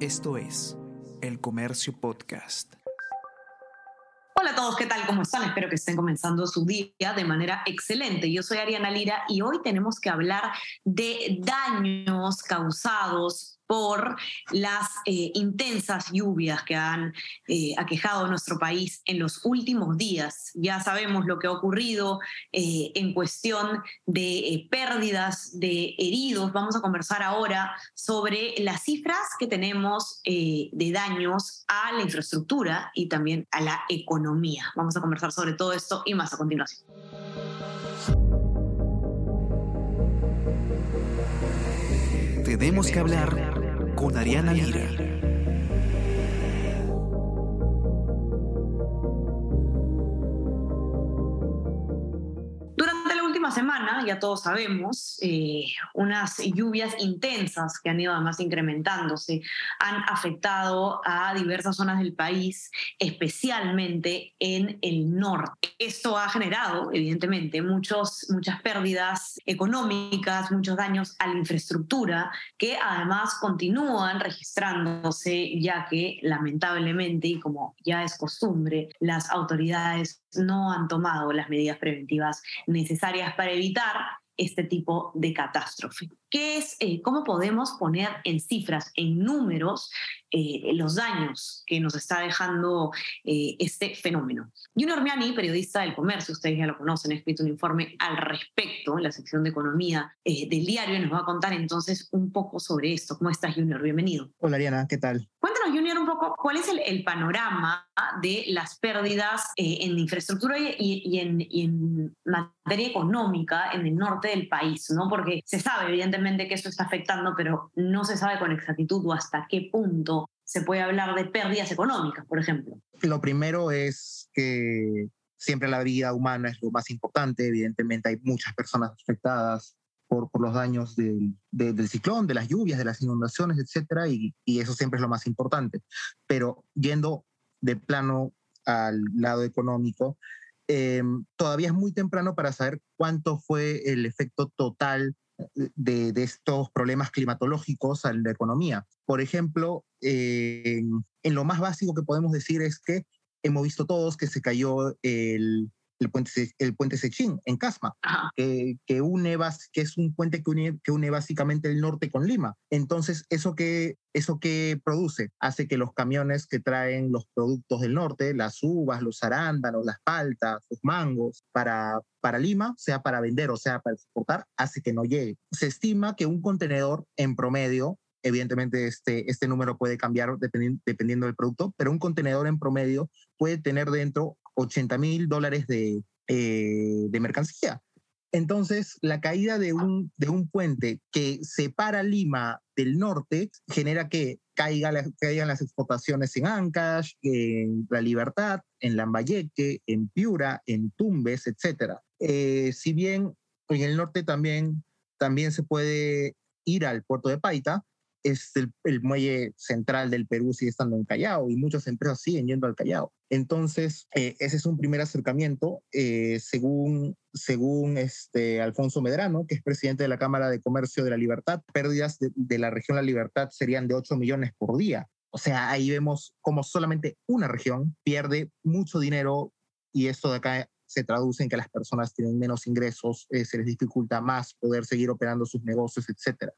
Esto es El Comercio Podcast. Hola a todos, ¿qué tal? ¿Cómo están? Espero que estén comenzando su día de manera excelente. Yo soy Ariana Lira y hoy tenemos que hablar de daños causados por las eh, intensas lluvias que han eh, aquejado nuestro país en los últimos días. Ya sabemos lo que ha ocurrido eh, en cuestión de pérdidas, de heridos. Vamos a conversar ahora sobre las cifras que tenemos de daños a la infraestructura y también a la economía. Vamos a conversar sobre todo esto y más a continuación. Tenemos que hablar con Ariana Lira. Semana, ya todos sabemos, eh, unas lluvias intensas que han ido además incrementándose han afectado a diversas zonas del país, especialmente en el norte. Esto ha generado, evidentemente, muchos, muchas pérdidas económicas, muchos daños a la infraestructura, que además continúan registrándose, ya que lamentablemente, y como ya es costumbre, las autoridades no han tomado las medidas preventivas necesarias para evitar este tipo de catástrofe. ¿Qué es, eh, cómo podemos poner en cifras, en números, eh, los daños que nos está dejando eh, este fenómeno? Junior Miani, periodista del comercio, ustedes ya lo conocen, ha escrito un informe al respecto en la sección de economía del diario y nos va a contar entonces un poco sobre esto. ¿Cómo estás, Junior? Bienvenido. Hola, Ariana, ¿qué tal? Cuéntanos, Junior, poco cuál es el, panorama de las pérdidas en infraestructura y, en, y en materia económica en el norte del país, ¿no? Porque se sabe, evidentemente, que eso está afectando, pero no se sabe con exactitud o hasta qué punto se puede hablar de pérdidas económicas, por ejemplo. Lo primero es que siempre la vida humana es lo más importante. Evidentemente hay muchas personas afectadas por, por los daños del, del ciclón, de las lluvias, de las inundaciones, etcétera, y, y eso siempre es lo más importante. Pero yendo de plano al lado económico, eh, todavía es muy temprano para saber cuánto fue el efecto total de, estos problemas climatológicos en la economía. Por ejemplo, en lo más básico que podemos decir es que hemos visto todos que se cayó el, el puente, el puente Sechín en Casma, que, que, une, que es un puente que une, que une básicamente el norte con Lima. Entonces, ¿eso que ¿eso que produce? Hace que los camiones que traen los productos del norte, las uvas, los arándanos, las paltas, los mangos, para, para Lima, sea para vender o sea para exportar, hace que no llegue. Se estima que un contenedor en promedio evidentemente este, este número puede cambiar dependiendo, dependiendo del producto, pero un contenedor en promedio puede tener dentro 80 mil dólares de, eh, de mercancía. Entonces, la caída de un, de un puente que separa Lima del norte genera que caiga caigan las exportaciones en Ancash, en La Libertad, en Lambayeque, en Piura, en Tumbes, etc. Eh, si bien en el norte también, también se puede ir al puerto de Paita, es el, muelle central del Perú sigue estando en Callao y muchas empresas siguen yendo al Callao. Entonces, eh, ese es un primer acercamiento. Eh, según según este Alfonso Medrano, que es presidente de la Cámara de Comercio de la Libertad, pérdidas de, la región La Libertad serían de 8 millones por día. O sea, ahí vemos como solamente una región pierde mucho dinero y esto de acá se traduce en que las personas tienen menos ingresos, eh, se les dificulta más poder seguir operando sus negocios, etcétera.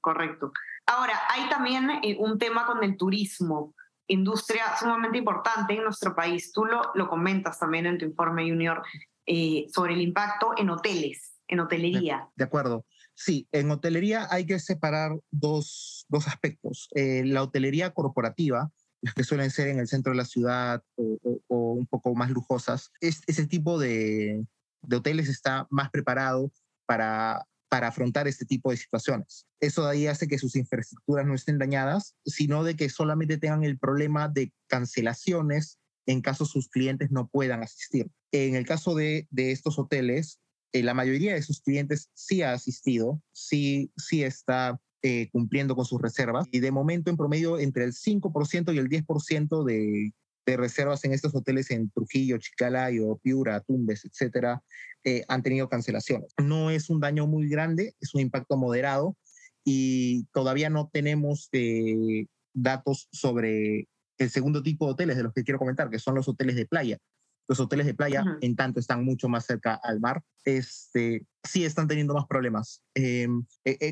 correcto. Ahora, hay también eh, un tema con el turismo, industria sumamente importante en nuestro país. Tú lo, lo comentas también en tu informe junior eh, sobre el impacto en hoteles, en hotelería. De, acuerdo. Sí, en hotelería hay que separar dos, dos aspectos. la hotelería corporativa, las que suelen ser en el centro de la ciudad o, un poco más lujosas, ese tipo de, hoteles está más preparado para, para afrontar este tipo de situaciones. Eso de ahí hace que sus infraestructuras no estén dañadas, sino de que solamente tengan el problema de cancelaciones en caso sus clientes no puedan asistir. En el caso de, estos hoteles, eh, la mayoría de sus clientes sí ha asistido, sí, sí está eh, cumpliendo con sus reservas. Y de momento, en promedio, entre el 5% y el 10% de, de reservas en estos hoteles en Trujillo, Chicalayo, Piura, Tumbes, etcétera, eh, han tenido cancelaciones. No es un daño muy grande, es un impacto moderado y todavía no tenemos eh, datos sobre el segundo tipo de hoteles de los que quiero comentar, que son los hoteles de playa. Los hoteles de playa, en tanto están mucho más cerca al mar, este, sí están teniendo más problemas. Eh,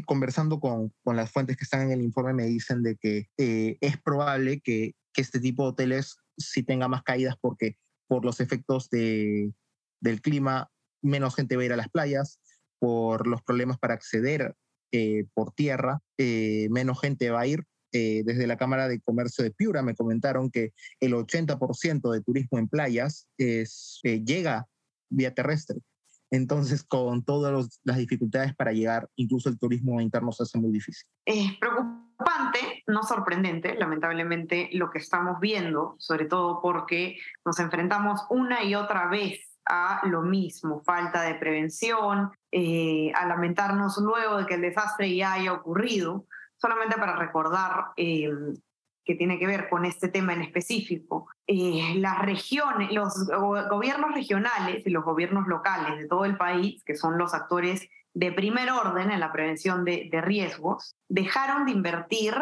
conversando con, con, las fuentes que están en el informe, me dicen de que eh, es probable que, que, este tipo de hoteles sí tenga más caídas porque por los efectos de, del clima, menos gente va a ir a las playas, por los problemas para acceder eh, por tierra, menos gente va a ir eh, desde la Cámara de Comercio de Piura me comentaron que el 80% de turismo en playas es, eh, llega vía terrestre. Entonces, con todas las dificultades para llegar, incluso el turismo interno se hace muy difícil. Es preocupante, no sorprendente, lamentablemente, lo que estamos viendo, sobre todo porque nos enfrentamos una y otra vez a lo mismo, falta de prevención, eh, a lamentarnos luego de que el desastre ya haya ocurrido solamente para recordar eh, que tiene que ver con este tema en específico, eh, las regiones, los gobiernos regionales y los gobiernos locales de todo el país, que son los actores de primer orden en la prevención de, riesgos, dejaron de invertir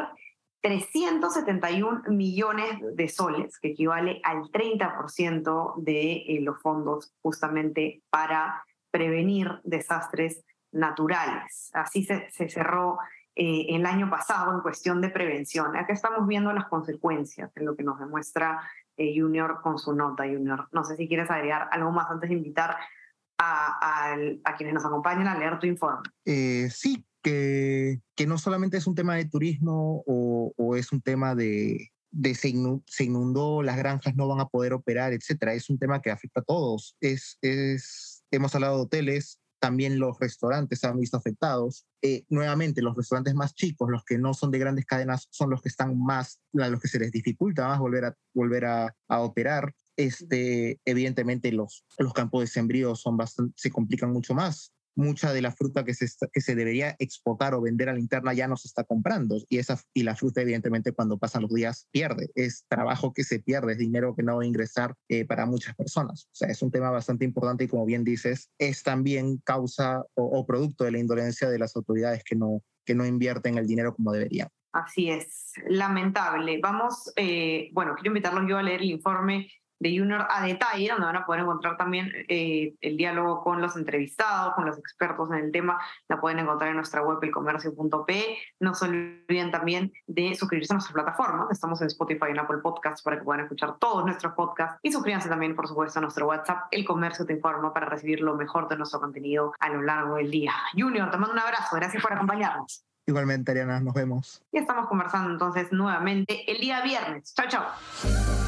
371 millones de soles, que equivale al 30% de eh, los fondos justamente para prevenir desastres naturales. Así se cerró eh, el año pasado en cuestión de prevención. Acá estamos viendo las consecuencias de lo que nos demuestra eh, Junior con su nota, Junior. No sé si quieres agregar algo más antes de invitar a, a, quienes nos acompañan a leer tu informe. Eh, sí, que, que, no solamente es un tema de turismo o, o es un tema de, de se, inundó, las granjas no van a poder operar, etcétera. Es un tema que afecta a todos. Es, es, hemos hablado de hoteles, también los restaurantes se han visto afectados. Eh, nuevamente, los restaurantes más chicos, los que no son de grandes cadenas, son los que están más, a los que se les dificulta más volver a, volver a, a operar. Este, evidentemente, los, los campos de sembrío son bastante, se complican mucho más mucha de la fruta que se, que se debería exportar o vender a la interna ya no se está comprando. Y, esa, y la fruta, evidentemente, cuando pasan los días, pierde. Es trabajo que se pierde, es dinero que no va a ingresar eh, para muchas personas. O sea, es un tema bastante importante y, como bien dices, es también causa o, producto de la indolencia de las autoridades que no, que no invierten el dinero como deberían. Así es, lamentable. Vamos, eh, bueno, quiero invitarlos yo a leer el informe de Junior a detalle, donde van a poder encontrar también eh, el diálogo con los entrevistados, con los expertos en el tema. La pueden encontrar en nuestra web elcomercio.pe. No se olviden también de suscribirse a nuestra plataforma. Estamos en Spotify y en Apple Podcasts para que puedan escuchar todos nuestros podcasts. Y suscríbanse también, por supuesto, a nuestro WhatsApp, El Comercio Te Informa, para recibir lo mejor de nuestro contenido a lo largo del día. Junior, te mando un abrazo. Gracias por acompañarnos. Igualmente, Ariana, nos vemos. Y estamos conversando entonces nuevamente el día viernes. Chao, chao.